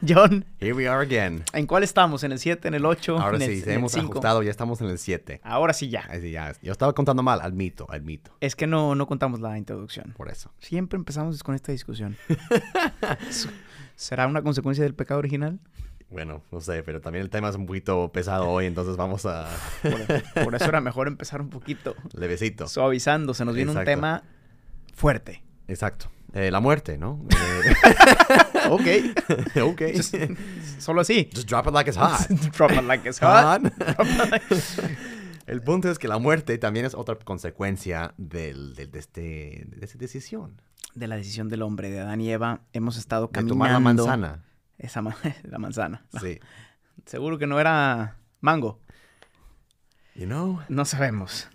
John. Here we are again. ¿En cuál estamos? ¿En el 7, en el 8, Ahora en el, sí, en hemos 5? ajustado, ya estamos en el 7. Ahora sí ya. ya. Yo estaba contando mal, admito, admito. Es que no, no contamos la introducción. Por eso. Siempre empezamos con esta discusión. ¿Será una consecuencia del pecado original? Bueno, no sé, pero también el tema es un poquito pesado hoy, entonces vamos a Por, por eso era mejor empezar un poquito levecito. suavizando. Se nos viene un tema fuerte. Exacto. Eh, la muerte, ¿no? Ok. Eh, ok. Just- solo así. Just drop it like it's hot. Drop it like it's hot. El punto es que la muerte también es otra consecuencia del, del- de, este, de esa decisión. De la decisión del hombre, de Adán y Eva, hemos estado De caminando. tomar la manzana. Esa ma- la manzana. Sí. Seguro que no era mango. You know, No sabemos.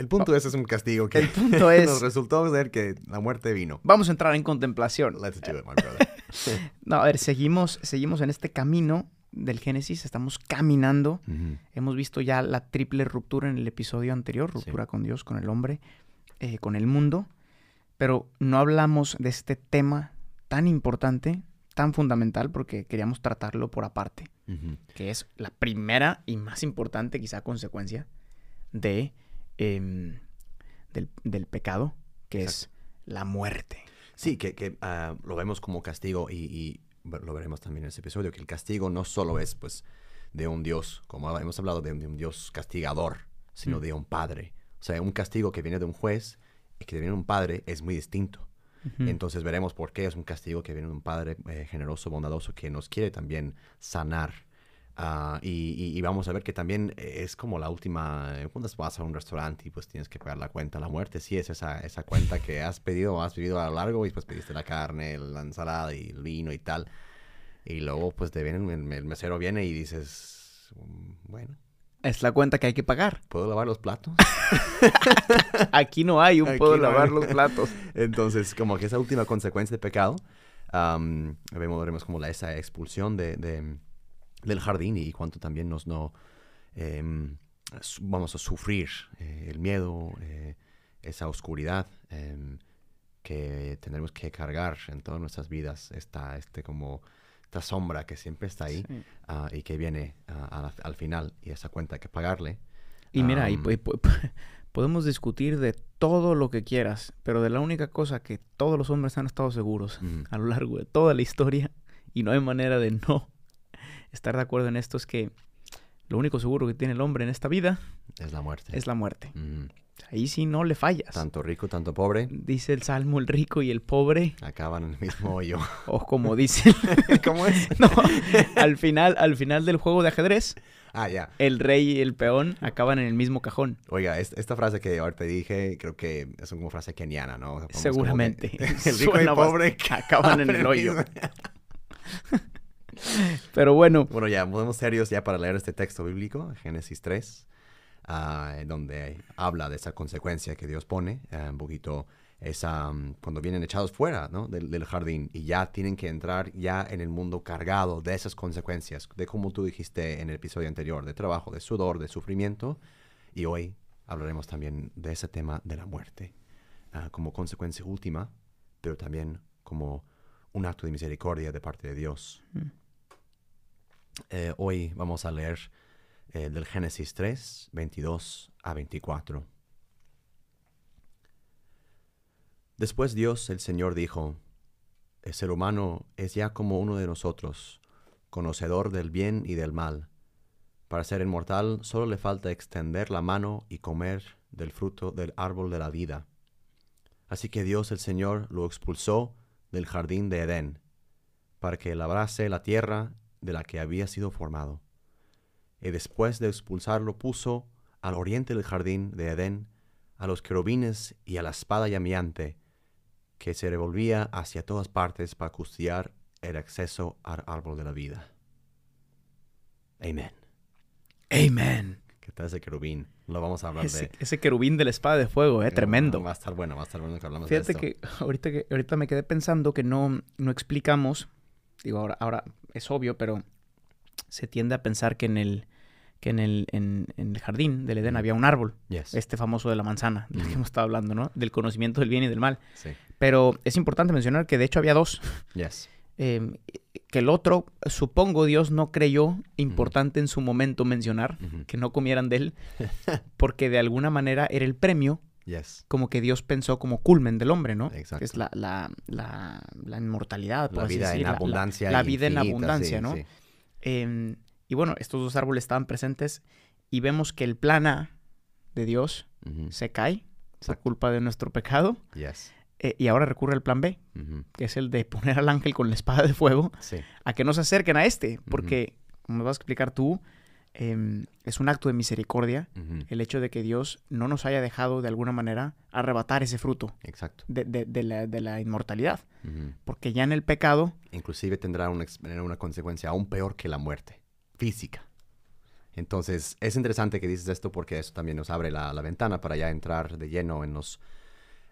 El punto es, es un castigo que El punto es- nos resultó ser que la muerte vino. Vamos a entrar en contemplación. Let's do it, my brother. No, a ver, seguimos, seguimos en este camino del Génesis. Estamos caminando. Hemos visto ya la triple ruptura en el episodio anterior, ruptura con Dios, con el hombre, eh, con el mundo, pero no hablamos de este tema tan importante, tan fundamental, porque queríamos tratarlo por aparte, que es la primera y más importante quizá consecuencia de, em, del, del pecado, que es la muerte. Sí, que, que, ah, lo vemos como castigo y, y lo veremos también en ese episodio, que el castigo no solo es pues de un Dios, como hemos hablado de, un- de un Dios castigador, sino Mm. de un padre. O sea, un castigo que viene de un juez y que viene de un padre es muy distinto. Entonces veremos por qué es un castigo que viene de un padre eh, generoso, bondadoso, que nos quiere también sanar. Ah, y, y- y vamos a ver que también es como la última, eh, cuando vas a un restaurante y pues tienes que pagar la cuenta, la muerte sí es esa, esa cuenta que has pedido has vivido a lo largo y pues pediste la carne, la ensalada y el vino y tal. Y luego pues te viene, el, mesero viene y dices, "Mm, bueno, Es la cuenta que hay que pagar. ¿puedo lavar los platos? Aquí no hay un Aquí puedo no lavar hay. los platos. Entonces, como que esa última consecuencia de pecado, am, vemos, veremos como la, esa expulsión de, de- del jardín y cuánto también nos no em, vamos a sufrir eh, el miedo, eh, esa oscuridad em, que tendremos que cargar en todas nuestras vidas, esta, este como esta sombra que siempre está ahí Sí. ah, y que viene ah, al final y esa cuenta hay que pagarle. Y mira, y po- po- podemos discutir de todo lo que quieras, pero de la única cosa que todos los hombres han estado seguros a lo largo de toda la historia, y no hay manera de no estar de acuerdo en esto, es que lo único seguro que tiene el hombre en esta vida es la muerte. es la muerte. Ahí sí no le fallas. Tanto rico, tanto pobre. Dice el Salmo, el rico y el pobre, acaban en el mismo hoyo. o como dice... ¿Cómo es? no, al final, al final del juego de ajedrez, Ah, ya. el rey y el peón acaban en el mismo cajón. Oiga, es- esta frase que ahorita dije, creo que es como frase keniana, ¿no? Seguramente. el rico y Suena pobre acaban en el hoyo. Pero bueno, Bueno, ya, podemos serios ya para leer este texto bíblico, Génesis 3, ah, en donde habla de esa consecuencia que Dios pone, ah, un poquito esa, mm, cuando vienen echados fuera ¿no? del, del jardín y ya tienen que entrar ya en el mundo cargado de esas consecuencias, de como tú dijiste en el episodio anterior, de trabajo, de sudor, de sufrimiento, y hoy hablaremos también de ese tema de la muerte, ah, como consecuencia última, pero también como un acto de misericordia de parte de Dios. Eh, hoy vamos a leer eh, del Génesis 3, 22 a 24. Después Dios, el Señor, dijo, el ser humano es ya como uno de nosotros, conocedor del bien y del mal. Para ser inmortal solo le falta extender la mano y comer del fruto del árbol de la vida. Así que Dios el Señor lo expulsó del jardín de Edén, para que labrase la tierra de la que había sido formado. Y después de expulsarlo puso al oriente del jardín de Edén a los querubines y a la espada llameante, que se revolvía hacia todas partes para custodiar el acceso al árbol de la vida. Amen. Amen. ¿Qué tal ese querubín? Lo vamos a hablar Ese, de... ese querubín de la espada de fuego, eh, tremendo. Va a estar bueno, va a estar bueno que hablamos Fíjate de esto. que ahorita, que ahorita me quedé pensando que no, no explicamos, digo, ahora, ahora es obvio, pero se tiende a pensar que en el, que en el, en, en el jardín del Edén había un árbol, Yes. este famoso de la manzana, del que hemos estado hablando, ¿no? Del conocimiento del bien y del mal. Sí. Pero es importante mencionar que de hecho había dos. Yes. eh, que el otro, supongo Dios no creyó importante en su momento mencionar que no comieran de él, porque de alguna manera era el premio Yes. como que Dios pensó como culmen del hombre, ¿no? Exacto. Es la, la, la, la inmortalidad, por La así vida en decir, abundancia. La, vida en abundancia, sí, ¿no? sí. Em, y bueno, estos dos árboles estaban presentes y vemos que el plan A de Dios se cae por Exacto. culpa de nuestro pecado Yes. eh, y ahora recurre al plan B, que es el de poner al ángel con la espada de fuego Sí. a que no se acerquen a este, porque, como me vas a explicar tú, em, es un acto de misericordia el hecho de que Dios no nos haya dejado de alguna manera arrebatar ese fruto Exacto. de, de- de la, de la inmortalidad. Porque ya en el pecado, Inclusive tendrá una, una consecuencia aún peor que la muerte. Física. Entonces, es interesante que dices esto porque eso también nos abre la, la ventana para ya entrar de lleno en, los,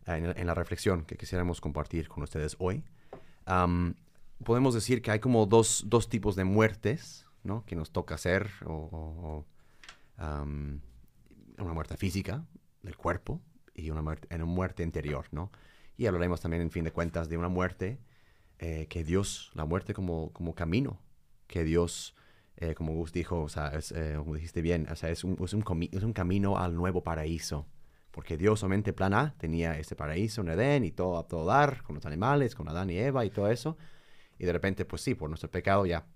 en, en la reflexión que quisiéramos compartir con ustedes hoy. Podemos decir que hay como dos, dos tipos de muertes, ¿no? Que nos toca hacer, una muerte física del cuerpo y una muerte, una muerte interior, ¿no? Y hablaremos también, en fin de cuentas, de una muerte eh, que Dios, la muerte como, como camino, que Dios, eh, como Gus dijo, o sea, es, eh, como dijiste bien, o sea, es un, es, un es un camino al nuevo paraíso. Porque Dios solamente plan A tenía este paraíso en Edén y todo a todo dar, con los animales, con Adán y Eva y todo eso. Y de repente, pues sí, por nuestro pecado ya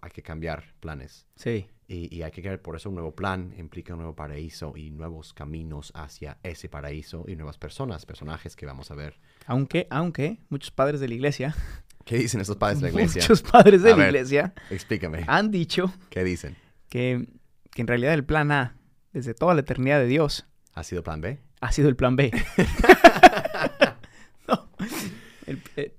hay que cambiar planes. sí, Y, y hay que crear por eso un nuevo plan, implica un nuevo paraíso y nuevos caminos hacia ese paraíso y nuevas personas, personajes que vamos a ver. aunque, aunque muchos padres de la iglesia, ¿Qué dicen estos padres de la iglesia? muchos padres de A la ver. iglesia Explícame. han dicho ¿Qué dicen? que, que en realidad el plan A, desde toda la eternidad de Dios, ¿Ha sido plan B? ha sido el plan B. No, el- eh,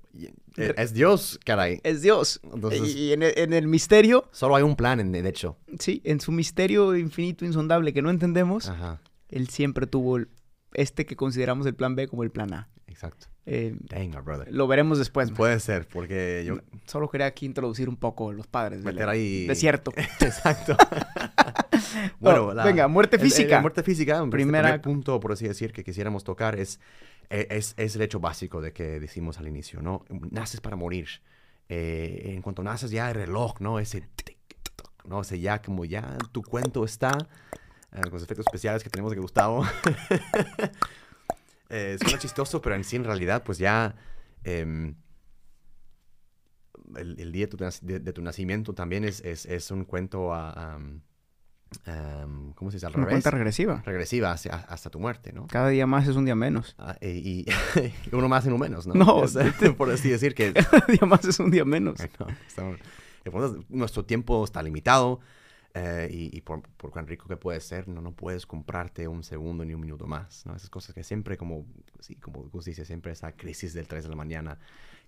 Eh, Es Dios, caray. es Dios. Entonces- y en el, en el misterio, Solo hay un plan, en, de hecho. sí, en su misterio infinito, insondable que no entendemos, Ajá, él siempre tuvo el- este que consideramos el plan B como el plan A. exacto. Eh, Dang, brother. lo veremos después. Puede ser, porque yo... Solo quería aquí introducir un poco los padres. de Meter la- ahí... Desierto. Exacto. No, venga, muerte el- el- física. La muerte física, un Primera- primer punto, por así decir, que quisiéramos tocar es, e- es, es el hecho básico de que decimos al inicio, ¿no? Naces para morir. Eh, en cuanto naces ya el reloj, ¿no? Ese... tic, ¿no? Ese ya como ya tu cuento está, eh, con los efectos especiales que tenemos de Gustavo. eh, suena chistoso, pero en sí en realidad pues ya... em, el, día de tu, de- de tu nacimiento también es, es, es un cuento a... am, ¿Cómo se dice? Al Una revés. cuenta regresiva. Regresiva hacia- hasta tu muerte, ¿no? Cada día más es un día menos. Ah, y, y- y uno más y uno menos, ¿no? No, Es, por así decir que... Cada día más es un día menos. Estamos- nuestro tiempo está limitado eh, y, y por, por cuán rico que puede ser, no, no puedes comprarte un segundo ni un minuto más, ¿no? Esas cosas que siempre, como, sí, como Gus dice, siempre esa crisis del 3 de la mañana,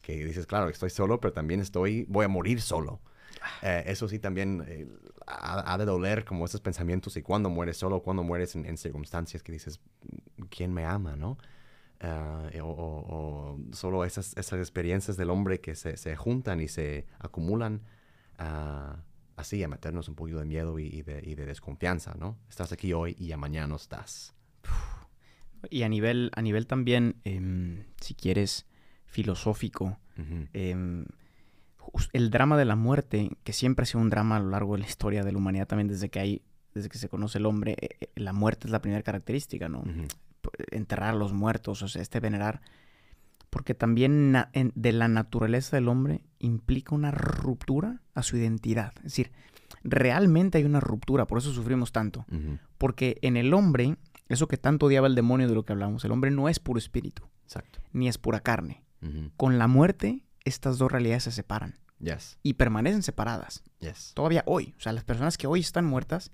que dices, claro, estoy solo, pero también estoy, voy a morir solo. Eh, eso sí también eh, ha, ha de doler como esos pensamientos y cuando mueres solo, cuando mueres en, en circunstancias que dices, ¿quién me ama, no? Ah, o, o- o solo esas, esas experiencias del hombre que se, se juntan y se acumulan ah, así a meternos un poquito de miedo y, y de, y de desconfianza, ¿no? Estás aquí hoy y ya mañana no estás. Y a nivel, a nivel también, em, si quieres, filosófico, el drama de la muerte, que siempre ha sido un drama a lo largo de la historia de la humanidad, también desde que hay, desde que se conoce el hombre, eh, eh, la muerte es la primera característica, ¿no? Enterrar a los muertos, o sea, este venerar. Porque también en- de la naturaleza del hombre implica una ruptura a su identidad. Es decir, realmente hay una ruptura, por eso sufrimos tanto. Porque en el hombre, eso que tanto odiaba el demonio de lo que hablamos, el hombre no es puro espíritu, Exacto. ni es pura carne. Con la muerte, estas dos realidades se separan Yes, y permanecen separadas. yes. Todavía hoy. O sea, las personas que hoy están muertas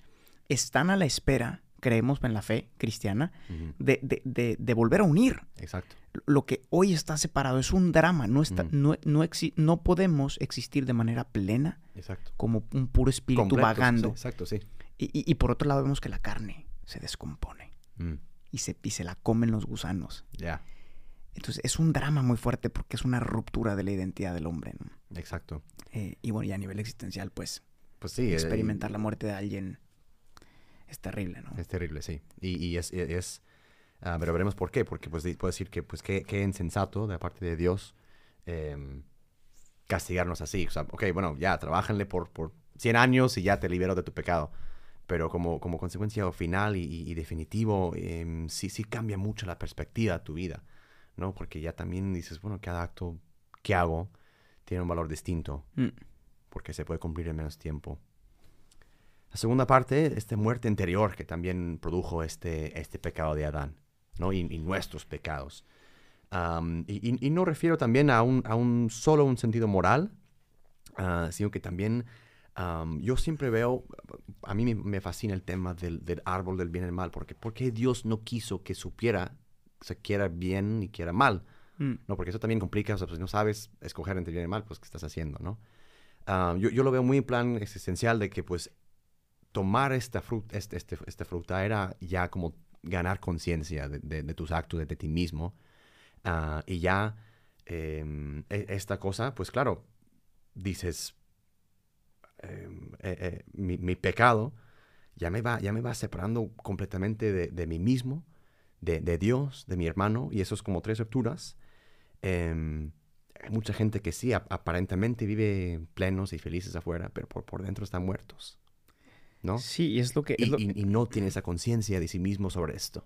están a la espera creemos en la fe cristiana, de, de- de- de volver a unir. Exacto. Lo que hoy está separado es un drama, no, está, no, no, exi- no podemos existir de manera plena Exacto. como un puro espíritu vagando. sí, exacto, sí. Y, y- y por otro lado vemos que la carne se descompone Mm, y se, y se la comen los gusanos. Ya, Entonces es un drama muy fuerte porque es una ruptura de la identidad del hombre. ¿no? exacto. Eh, y bueno, y a nivel existencial, pues Pues sí. eh, experimentar la muerte de alguien es terrible, ¿no? Es terrible, sí. Y, y es, es- es, ah, pero veremos por qué, porque pues puedo decir que pues qué, qué insensato de parte de Dios em, castigarnos así. O sea, ok, bueno, ya, trabájanle por, por 100 años y ya te libero de tu pecado. Pero como, como consecuencia final y, y- y definitivo, em, sí, sí cambia mucho la perspectiva de tu vida, ¿no? Porque ya también dices, bueno, cada acto que hago tiene un valor distinto Mm. porque se puede cumplir en menos tiempo. La segunda parte, esta muerte interior que también produjo este, este pecado de Adán, ¿no? Y, y nuestros pecados. Y, y- y no refiero también a un, a un solo un sentido moral, ah, sino que también am, yo siempre veo, a mí me, me fascina el tema del, del árbol del bien y el mal, porque ¿por qué Dios no quiso que supiera, se quiera bien y quiera mal? Mm. ¿no? Porque eso también complica, o sea, pues, si no sabes escoger entre bien y mal, pues, ¿qué estás haciendo, no? Ah, yo, yo lo veo muy en plan existencial de que, pues, tomar esta, fruta, este, este- esta fruta era ya como ganar conciencia de, de- de tus actos, de, de ti mismo. Ah, y ya em, e- esta cosa, pues claro, dices, em, eh, eh, mi, mi pecado ya me va, ya me va separando completamente de mí mismo, de, de Dios, de mi hermano, y eso es como tres rupturas. Em, hay mucha gente que sí, ap- aparentemente vive plenos y felices afuera, pero por, por dentro están muertos, ¿no? Sí, y es lo que, Y, es lo, y- y no tiene esa conciencia de sí mismo sobre esto.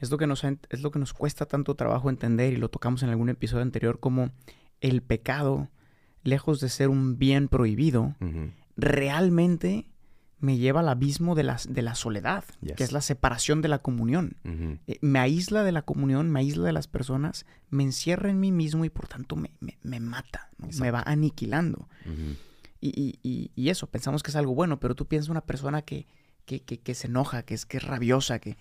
es lo que nos, es lo que nos cuesta tanto trabajo entender y lo tocamos en algún episodio anterior como el pecado, lejos de ser un bien prohibido, realmente me lleva al abismo de la, de la soledad, Yes. que es la separación de la comunión. Eh, me aísla de la comunión, me aísla de las personas, me encierra en mí mismo y por tanto me, me- me mata, ¿no? me va aniquilando. Y, y- y- y eso, pensamos que es algo bueno, pero tú piensas una persona que, que, que- que se enoja, que es, que es rabiosa, que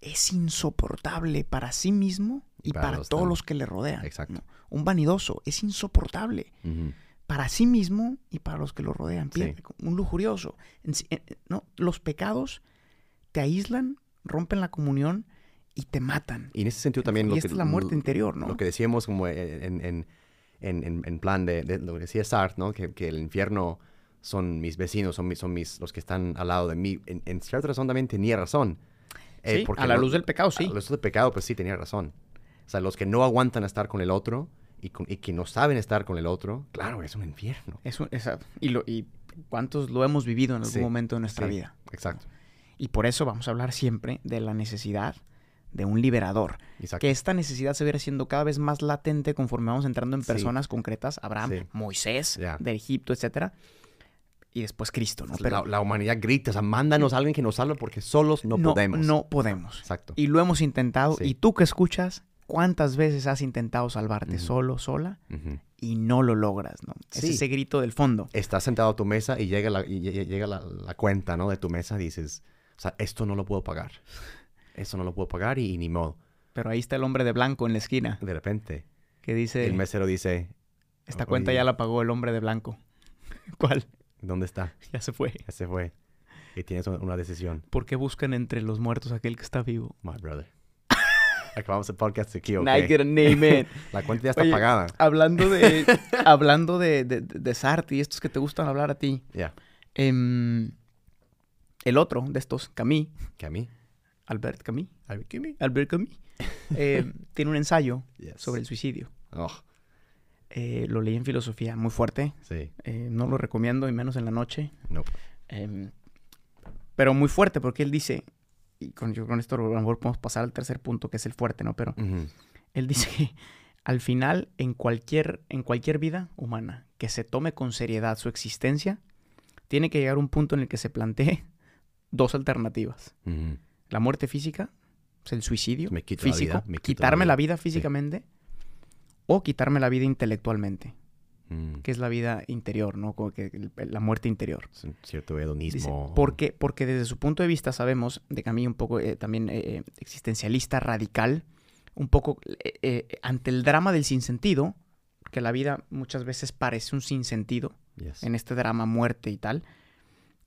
es insoportable para sí mismo y Para para, los todos los que le rodean. Exacto. ¿no? Un vanidoso es insoportable. Para sí mismo y para los que lo rodean. Sí. Un lujurioso. En- ¿no? Los pecados te aíslan, rompen la comunión y te matan. Y en ese sentido también y lo esta que, es la muerte interior, ¿no? Lo que decíamos como en, en, en, en- en plan de, de lo que decía Sartre, ¿no? Que, que el infierno son mis vecinos, son mis, son mis, los que están al lado de mí. En, cierta razón también tenía razón. Eh, Sí, porque a la no- luz del pecado, sí. A la luz del pecado, pues sí, tenía razón. O sea, los que no aguantan estar con el otro y, con- y que no saben estar con el otro, claro, es un infierno. Es un- esa- y, lo, y cuántos lo hemos vivido en algún Sí, momento de nuestra sí. vida. Exacto. Y por eso vamos a hablar siempre de la necesidad de un liberador. Exacto. Que esta necesidad se viera siendo cada vez más latente conforme vamos entrando en Sí. personas concretas. Abraham, Sí. Moisés, Ya. de Egipto, etcétera. Y después Cristo, ¿no? Pero la, la humanidad grita, o sea, mándanos a alguien que nos salve porque solos no, podemos. No podemos. Exacto. Y lo hemos intentado. Sí. Y tú que escuchas, ¿cuántas veces has intentado salvarte solo, sola? Y no lo logras, ¿no? Es Sí. ese grito del fondo. Estás sentado a tu mesa y llega la, y lle- llega la, la cuenta, ¿no? De tu mesa, dices, o sea, esto no lo puedo pagar. Esto no lo puedo pagar y, ni modo. Pero ahí está el hombre de blanco en la esquina De repente, que dice, el mesero dice, esta cuenta ya la pagó el hombre de blanco. ¿Cuál? ¿dónde está? Ya se fue. Ya se fue. Y tienes una- una decisión, ¿Por qué buscan entre los muertos aquel que está vivo? my brother. Acabamos el podcast aquí, ¿ok? Nike name it. La cuenta ya está Oye, pagada. hablando de, hablando de, de, de Sartre y estos que te gustan hablar a ti. Ya. em, el otro de estos, Camus, ¿Que a mí? Albert Camus, ¿A mí? ¿Que a mí? Albert Camus, eh, tiene un ensayo Yes. sobre el suicidio. Oh, Eh, lo leí en filosofía, muy fuerte. sí. eh, no lo recomiendo, y menos en la noche. No. em, pero muy fuerte, porque él dice, y con, yo con esto a lo mejor podemos pasar al tercer punto, que es el fuerte, ¿no? Pero él dice que al final, en cualquier, en cualquier vida humana que se tome con seriedad su existencia, tiene que llegar un punto en el que se plantee dos alternativas. La muerte física, pues el suicidio Me la físico, vida, me quito la quitarme vida. la vida físicamente, o quitarme la vida intelectualmente. Mm, que es la vida interior, ¿no? Como que el- la muerte interior. es un cierto Dice, hedonismo. porque, porque desde su punto de vista sabemos, de mí un poco eh, también eh, eh, existencialista, radical, un poco eh, ante el drama del sinsentido, que la vida muchas veces parece un sinsentido, Yes. en este drama muerte y tal,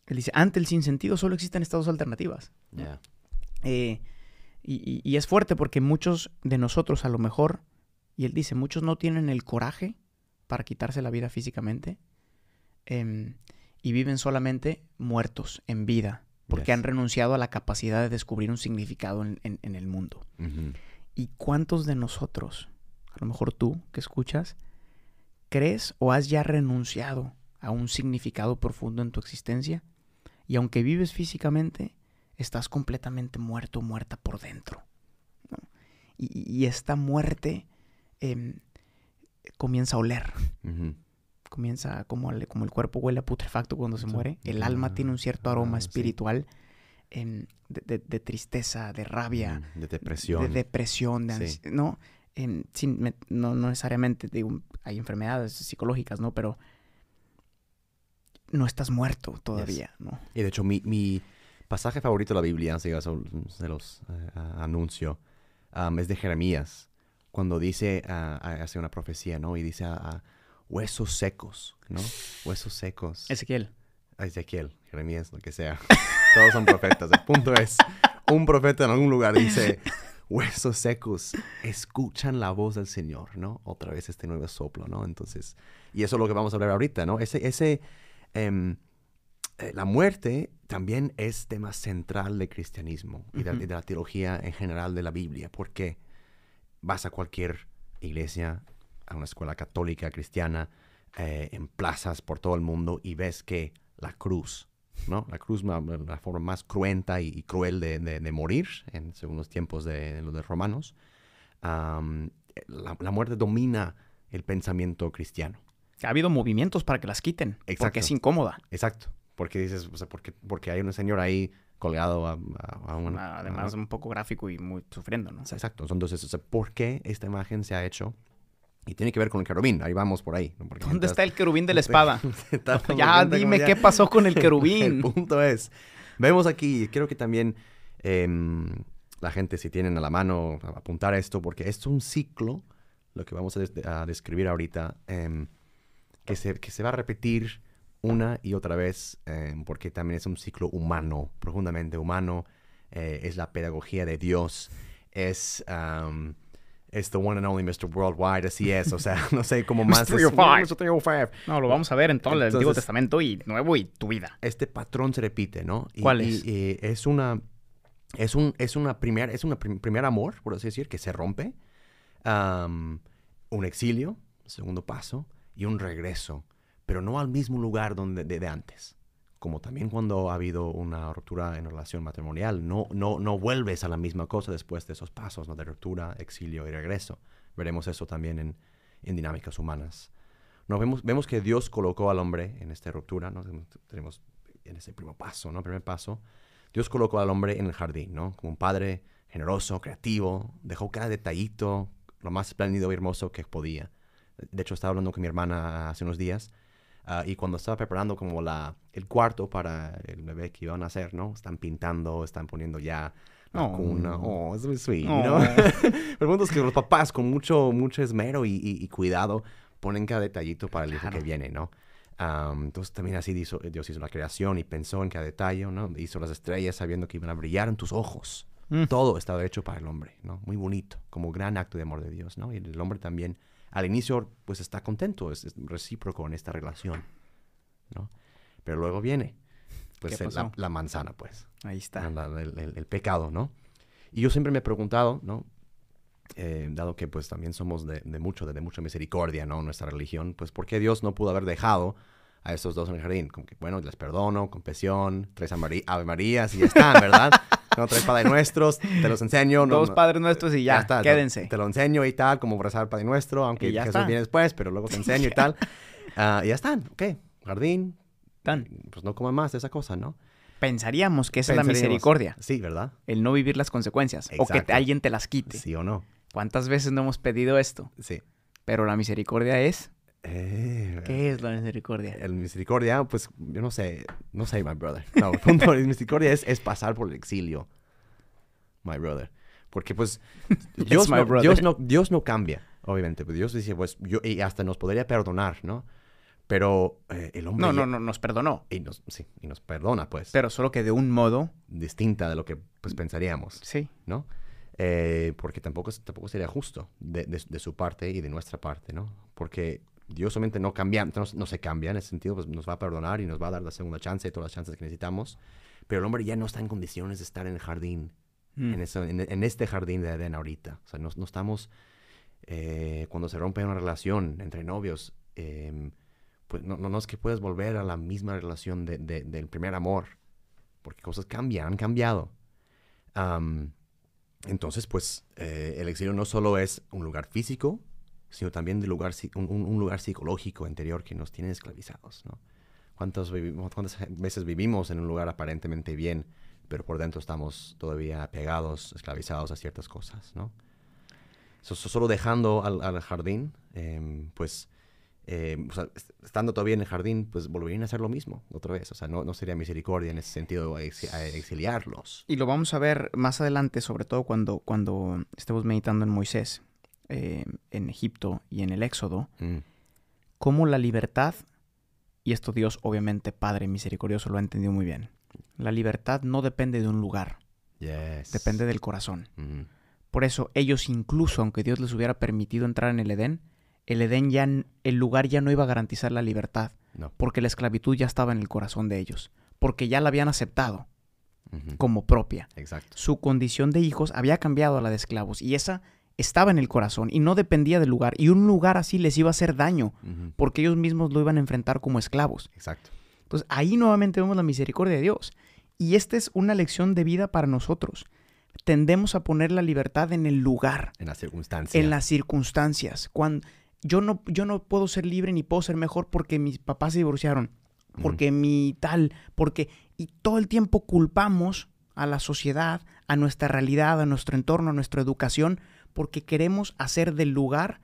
él dice, ante el sinsentido solo existen estas dos alternativas. Yeah. Eh, y, y- y es fuerte porque muchos de nosotros a lo mejor, y él dice, muchos no tienen el coraje para quitarse la vida físicamente em, y viven solamente muertos en vida porque Yes. han renunciado a la capacidad de descubrir un significado en, en- en el mundo. ¿Y cuántos de nosotros, a lo mejor tú que escuchas, crees o has ya renunciado a un significado profundo en tu existencia? Y aunque vives físicamente, estás completamente muerto o muerta por dentro. ¿no? Y, y esta muerte em, comienza a oler. Comienza como, el- como el cuerpo huele a putrefacto cuando se Sí. muere. El alma tiene un cierto aroma Ah, sí. espiritual em, de, de- de tristeza, de rabia De depresión. de depresión, de Sí. ansi- ¿no? Em, sin me- no, no necesariamente, digo, hay enfermedades psicológicas, ¿no? Pero no estás muerto todavía, ¿no? Y de hecho, mi, mi pasaje favorito de la Biblia, se los eh, a- anuncio, es de Jeremías, cuando dice, ah, ah, hace una profecía, ¿no? Y dice, ah, ah, huesos secos, ¿no? Huesos secos. Ezequiel. a Ezequiel, Jeremías, lo que sea. Todos son profetas. El punto es, un profeta en algún lugar dice, huesos secos, escuchan la voz del Señor, ¿no? Otra vez este nuevo soplo, ¿no? Entonces, y eso es lo que vamos a hablar ahorita, ¿no? Ese, ese, em, eh, la muerte también es tema central del cristianismo y de, de la teología en general de la Biblia, porque vas a cualquier iglesia, a una escuela católica, cristiana, eh, en plazas por todo el mundo y ves que la cruz, ¿no? La cruz, la forma más cruenta y, y cruel de, de- de morir, en, según los tiempos de, los de romanos, la, la muerte domina el pensamiento cristiano. Ha habido movimientos para que las quiten, porque es incómoda. Exacto. Porque dices, o sea, porque, porque hay un señor ahí colgado a, a- a un- Además, a- un poco gráfico y muy sufriendo, ¿no? Exacto. Entonces, o sea, ¿por qué esta imagen se ha hecho? Y tiene que ver con el querubín. Ahí vamos por ahí. ¿no? ¿Dónde mientras- está el querubín de la espada? Ya, dime ya- qué pasó con el El querubín. punto es, vemos aquí, creo que también em, la gente si tienen a la mano a- apuntar esto, porque es un ciclo, lo que vamos a, des- a describir ahorita, em, que, se, que se va a repetir una y otra vez, em, porque también es un ciclo humano, profundamente humano, eh, es la pedagogía de Dios, es... am, es the one and only Mr. Worldwide, así es, o sea, no sé cómo más... Mr. es- 305. Mr. 305 No, lo vamos a ver en todo el Antiguo Testamento y Nuevo y tu vida. este patrón se repite, ¿no? Y- ¿Cuál es? y es una es un es una primer es una prim- primer amor, por así decir, que se rompe, un exilio, segundo paso y un regreso, pero no al mismo lugar donde de, antes. Como también cuando ha habido una ruptura en relación matrimonial, no, no, no vuelves a la misma cosa después de esos pasos. De ruptura, exilio y regreso. Veremos eso también en, en dinámicas humanas. No, vemos, vemos que Dios colocó al hombre en esta ruptura, ¿no? Tenemos en ese primer paso, ¿no? Primer paso. Dios colocó al hombre en el jardín, ¿no? Como un padre generoso, creativo, dejó cada detallito lo más espléndido y hermoso que podía. De hecho, estaba hablando con mi hermana hace unos días ah, y cuando estaba preparando como la, el cuarto para el bebé que iban a hacer, ¿no? Están pintando, están poniendo ya la Oh. cuna. Oh, es muy sweet, Oh. ¿no? Pero es que los papás con mucho, mucho esmero y, y- y cuidado ponen cada detallito para el hijo Claro. que viene, ¿no? Am, entonces también así hizo- Dios hizo la creación y pensó en cada detalle, ¿no? Hizo las estrellas sabiendo que iban a brillar en tus ojos. Mm. Todo estaba hecho para el hombre, ¿no? Muy bonito, como gran acto de amor de Dios, ¿no? Y el hombre también, al inicio, pues está contento, es, es recíproco en esta relación, ¿no? Pero luego viene, pues, ¿Qué el- la, manzana, pues, Ahí está. la- la- el, el- el pecado, ¿no? Y yo siempre me he preguntado, ¿no? Eh, dado que pues también somos de, de mucho, de, mucha misericordia, ¿no? Nuestra religión, pues ¿por qué Dios no pudo haber dejado a estos dos en el jardín? Como que, bueno, les perdono, confesión, tres Ave Marías y ya están, ¿verdad? no, tres Padre Nuestros, te los enseño. No, Dos padres nuestros y ya, está, te- quédense. Te, lo enseño y tal, como rezar Padre Nuestro, aunque ya Jesús está. viene después, pero luego te enseño y tal. Ah, y ya están, ok, jardín, Tan. pues no coman más de esa cosa, ¿no? Pensaríamos que esa es la misericordia, Sí, ¿verdad? el no vivir las consecuencias o que te- alguien te las quite. Sí o no. ¿Cuántas veces no hemos pedido esto? Sí. Pero la misericordia es Eh, ¿Qué es la misericordia? El misericordia, pues yo no sé, no sé, my brother. No, el punto de misericordia es, es pasar por el exilio, my brother. Porque pues Dios, my no, brother. Dios, no, Dios no cambia, obviamente. Pues Dios dice, pues yo, y hasta nos podría perdonar, ¿no? Pero eh, el hombre... No, no, no, nos perdonó. Y nos, sí, y nos perdona, pues, Pero solo que de un modo, distinta de lo que pues pensaríamos, sí. ¿no? Eh, porque tampoco, tampoco sería justo de, de- de su parte y de nuestra parte, ¿no? Porque Dios solamente no cambia, no, no se cambia en ese sentido, pues nos va a perdonar y nos va a dar la segunda chance y todas las chances que necesitamos. Pero el hombre ya no está en condiciones de estar en el jardín, Mm. en, eso- en- en este jardín de Edén ahorita. O sea, no, no estamos, eh, cuando se rompe una relación entre novios, em, pues no, no, no es que puedes volver a la misma relación de- de- del primer amor, porque cosas cambian, han cambiado. Am, entonces, pues, eh, el exilio no solo es un lugar físico, sino también de lugar, un, un- lugar psicológico interior que nos tiene esclavizados, ¿no? ¿Cuántos vivimos, ¿Cuántas veces vivimos en un lugar aparentemente bien, pero por dentro estamos todavía pegados, esclavizados a ciertas cosas, ¿no? So- so- solo dejando al, al jardín, em, pues, em, o sea, est- estando todavía en el jardín, pues volverían a hacer lo mismo otra vez. O sea, no, no sería misericordia en ese sentido ex- exiliarlos. Y lo vamos a ver más adelante, sobre todo cuando, cuando estemos meditando en Moisés, eh, en Egipto y en el Éxodo, Mm, cómo la libertad, y esto Dios obviamente Padre misericordioso lo ha entendido muy bien, la libertad no depende de un lugar, Yes. depende del corazón. Mm, Por eso ellos incluso, aunque Dios les hubiera permitido entrar en el Edén, el Edén ya, el lugar ya no iba a garantizar la libertad, No. porque la esclavitud ya estaba en el corazón de ellos, porque ya la habían aceptado como propia. Exacto. Su condición de hijos había cambiado a la de esclavos y esa estaba en el corazón y no dependía del lugar. Y un lugar así les iba a hacer daño, porque ellos mismos lo iban a enfrentar como esclavos. Exacto. Entonces ahí nuevamente vemos la misericordia de Dios. Y esta es una lección de vida para nosotros. Tendemos a poner la libertad en el lugar, En las circunstancias. en las circunstancias. Cuando yo no, yo no puedo ser libre ni puedo ser mejor porque mis papás se divorciaron, porque mi tal, porque y todo el tiempo culpamos a la sociedad, a nuestra realidad, a nuestro entorno, a nuestra educación, porque queremos hacer del lugar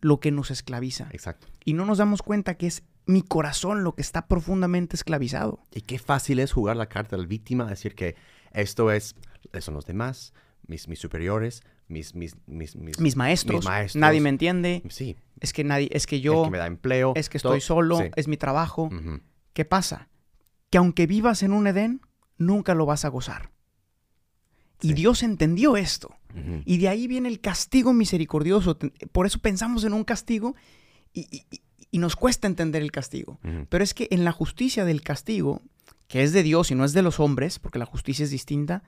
lo que nos esclaviza. Exacto. Y no nos damos cuenta que es mi corazón lo que está profundamente esclavizado. Y qué fácil es jugar la carta del víctima, decir que esto es, son los demás, mis, mis superiores, mis, mis, mis, mis, maestros, mis maestros. nadie me entiende, Sí, es que nadie, es que yo, que me da empleo. es que todo- estoy solo, sí. es mi trabajo. ¿Qué pasa? Que aunque vivas en un Edén, nunca lo vas a gozar. Y. Dios entendió esto. Y de ahí viene el castigo misericordioso. Por eso pensamos en un castigo y, y- y- y nos cuesta entender el castigo. Pero es que en la justicia del castigo, que es de Dios y no es de los hombres, porque la justicia es distinta,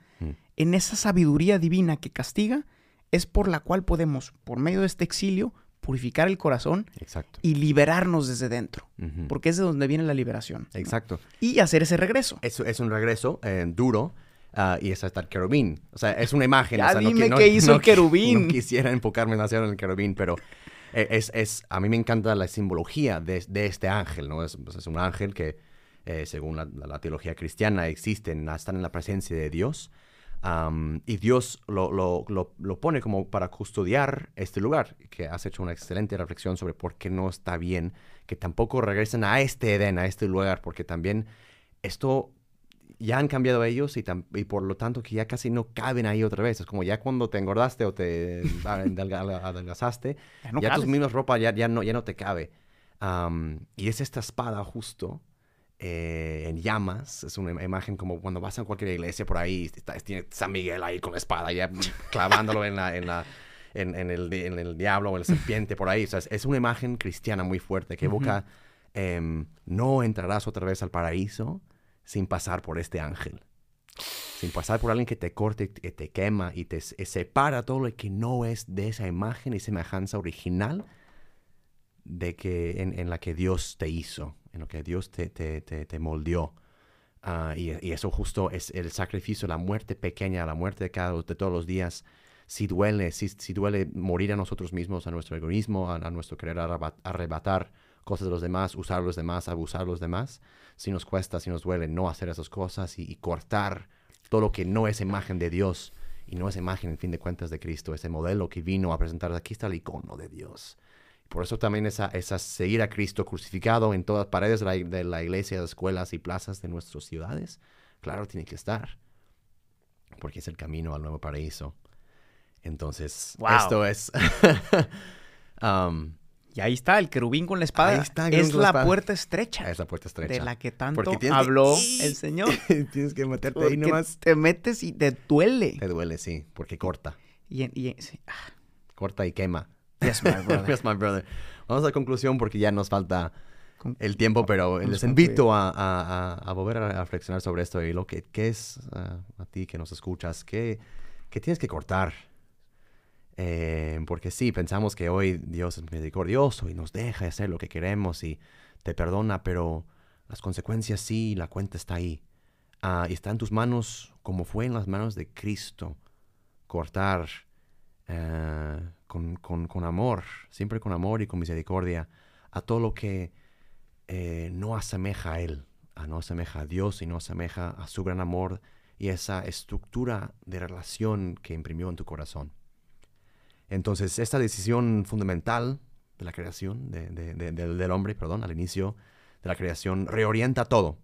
en esa sabiduría divina que castiga, es por la cual podemos, por medio de este exilio, purificar el corazón Exacto. y liberarnos desde dentro. Porque es de donde viene la liberación. ¿no? Exacto. Y hacer ese regreso. Es, es un regreso eh, duro ah, y es hasta el querubín. O sea, es una imagen. Ya o sea, dime qui- no- qué hizo el querubín. No quisiera enfocarme demasiado en el querubín, pero eh, es, es, a mí me encanta la simbología de, de este ángel, ¿no? Es, pues, es un ángel que, eh, según la, la- la teología cristiana, existe, en la- están en la presencia de Dios. y Dios lo, lo- lo- lo pone como para custodiar este lugar, que has hecho una excelente reflexión sobre por qué no está bien que tampoco regresen a este Edén, a este lugar, porque también esto ya han cambiado ellos y, por lo tanto que ya casi no caben ahí otra vez. Es como ya cuando te engordaste o te adelga- adelgazaste, Ya no ya tus mismas ropa ya, ya, no, ya no te cabe. Y es esta espada justo eh, en llamas. Es una im- imagen como cuando vas a cualquier iglesia por ahí, está, tiene San Miguel ahí con la espada ya clavándolo en, la, en, la, en, en el, en el diablo o en la serpiente por ahí. O sea, es, es una imagen cristiana muy fuerte que evoca, em, no entrarás otra vez al paraíso sin pasar por este ángel. Sin pasar por alguien que te corte, y te, te quema y te se- separa todo lo que no es de esa imagen y semejanza original de que en, la que Dios te hizo, en lo que Dios te, te, te, moldeó. Ah, y, eso justo es el sacrificio, la muerte pequeña, la muerte de, cada, de todos los días. Si duele, si, si duele morir a nosotros mismos, a nuestro egoísmo, a, a nuestro querer arreba- arrebatar cosas de los demás, usar a los demás, abusar a los demás, si nos cuesta, si nos duele no hacer esas cosas y, y cortar todo lo que no es imagen de Dios y no es imagen, en fin de cuentas, de Cristo, ese modelo que vino a presentar, aquí está el icono de Dios. Por eso también esa, esa seguir a Cristo crucificado en todas paredes de la, de la iglesia, de escuelas y plazas de nuestras ciudades, claro, tiene que estar. Porque es el camino al nuevo paraíso. Entonces, Wow. esto es... um, Y ahí está, el querubín con la espada. Ahí está, es la espada. puerta estrecha es la puerta estrecha. de la que tanto que- habló el Señor. tienes que meterte Porque ahí nomás. te metes y te duele. Te duele, sí, porque corta. Y, sí. Ah, Corta y quema. Yes, my brother. Yes, my brother. Vamos a la conclusión porque ya nos falta el tiempo, pero les invito a, a- a- a volver a reflexionar sobre esto y lo que qué es ah, a ti que nos escuchas, qué, qué tienes que cortar. Eh, porque sí, pensamos que hoy Dios es misericordioso y nos deja hacer lo que queremos y te perdona, pero las consecuencias sí, la cuenta está ahí. Ah, y está en tus manos como fue en las manos de Cristo. Cortar eh, con, con- con amor, siempre con amor y con misericordia, a todo lo que eh, no asemeja a Él, a no asemeja a Dios y no asemeja a su gran amor y esa estructura de relación que imprimió en tu corazón. Entonces, esta decisión fundamental de la creación, de- de- de- del- hombre, perdón, al inicio de la creación, reorienta todo.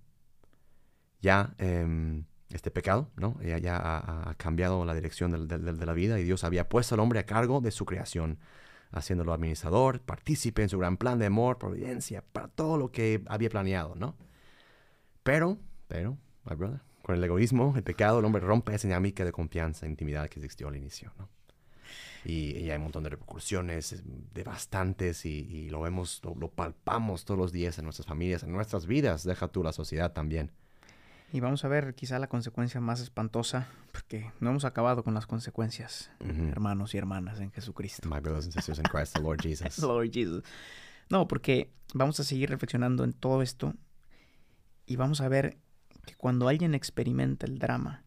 Ya em, este pecado, ¿no? Ya, ha, ha cambiado la dirección de la vida y Dios había puesto al hombre a cargo de su creación, haciéndolo administrador, partícipe en su gran plan de amor, providencia, para todo lo que había planeado, ¿no? Pero, pero, my brother, con el egoísmo, el pecado, el hombre rompe esa dinámica de confianza e intimidad que existió al inicio, ¿no? Y, y hay un montón de repercusiones eh, devastantes y, y lo vemos, lo, lo palpamos todos los días en nuestras familias, en nuestras vidas, deja tú la sociedad también. Y vamos a ver quizá la consecuencia más espantosa, porque no hemos acabado con las consecuencias, hermanos y hermanas en Jesucristo. My brothers and sisters in Christ, the Lord Jesus. Lord Jesus. No, porque vamos a seguir reflexionando en todo esto y vamos a ver que cuando alguien experimenta el drama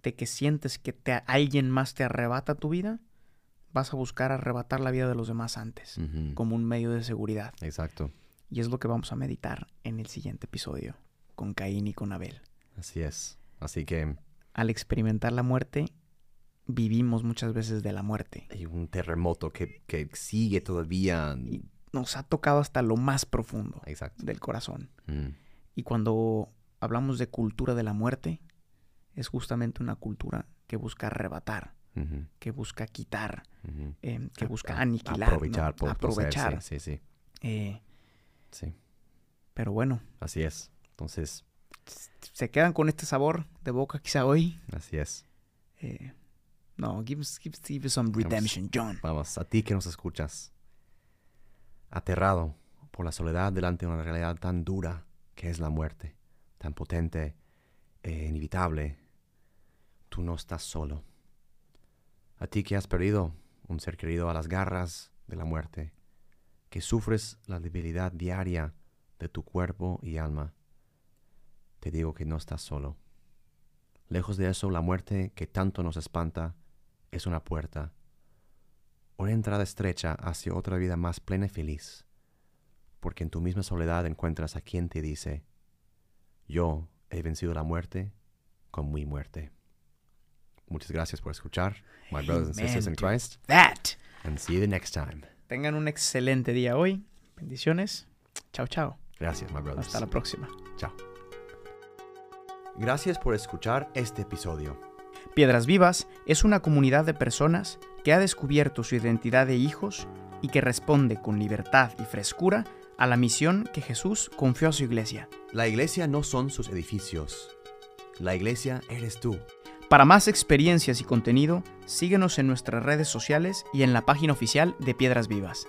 de que sientes que te, alguien más te arrebata tu vida, vas a buscar arrebatar la vida de los demás antes, como un medio de seguridad. Exacto, Y es lo que vamos a meditar en el siguiente episodio, con Caín y con Abel. así es. Así que Al experimentar la muerte, vivimos muchas veces de la muerte. hay un terremoto que, que sigue todavía. Y nos ha tocado hasta lo más profundo Exacto. del corazón. Mm. Y cuando hablamos de cultura de la muerte, es justamente una cultura que busca arrebatar, Que busca quitar, eh, que busca a- aniquilar, ¿no? Aprovechar, por aprovechar. Sí, sí, Eh, sí. pero bueno, Así es. Entonces, se quedan con este sabor de boca quizá hoy. así es. Eh, no, give us, give us- give us some redemption, John. Vamos, a ti que nos escuchas, aterrado por la soledad delante de una realidad tan dura que es la muerte, tan potente e inevitable, tú no estás solo. A ti que has perdido un ser querido a las garras de la muerte, que sufres la debilidad diaria de tu cuerpo y alma, te digo que no estás solo. Lejos de eso, la muerte que tanto nos espanta es una puerta una entrada estrecha hacia otra vida más plena y feliz, porque en tu misma soledad encuentras a quien te dice, yo he vencido la muerte con mi muerte. Muchas gracias por escuchar, my brothers and sisters in Christ, That. and see you the next time. Tengan un excelente día hoy. Bendiciones. Chao, chao. Gracias, my brothers. Hasta la próxima. Chao. Gracias por escuchar este episodio. Piedras Vivas es una comunidad de personas que ha descubierto su identidad de hijos y que responde con libertad y frescura a la misión que Jesús confió a su iglesia. La iglesia no son sus edificios. La iglesia eres tú. Para más experiencias y contenido, síguenos en nuestras redes sociales y en la página oficial de Piedras Vivas.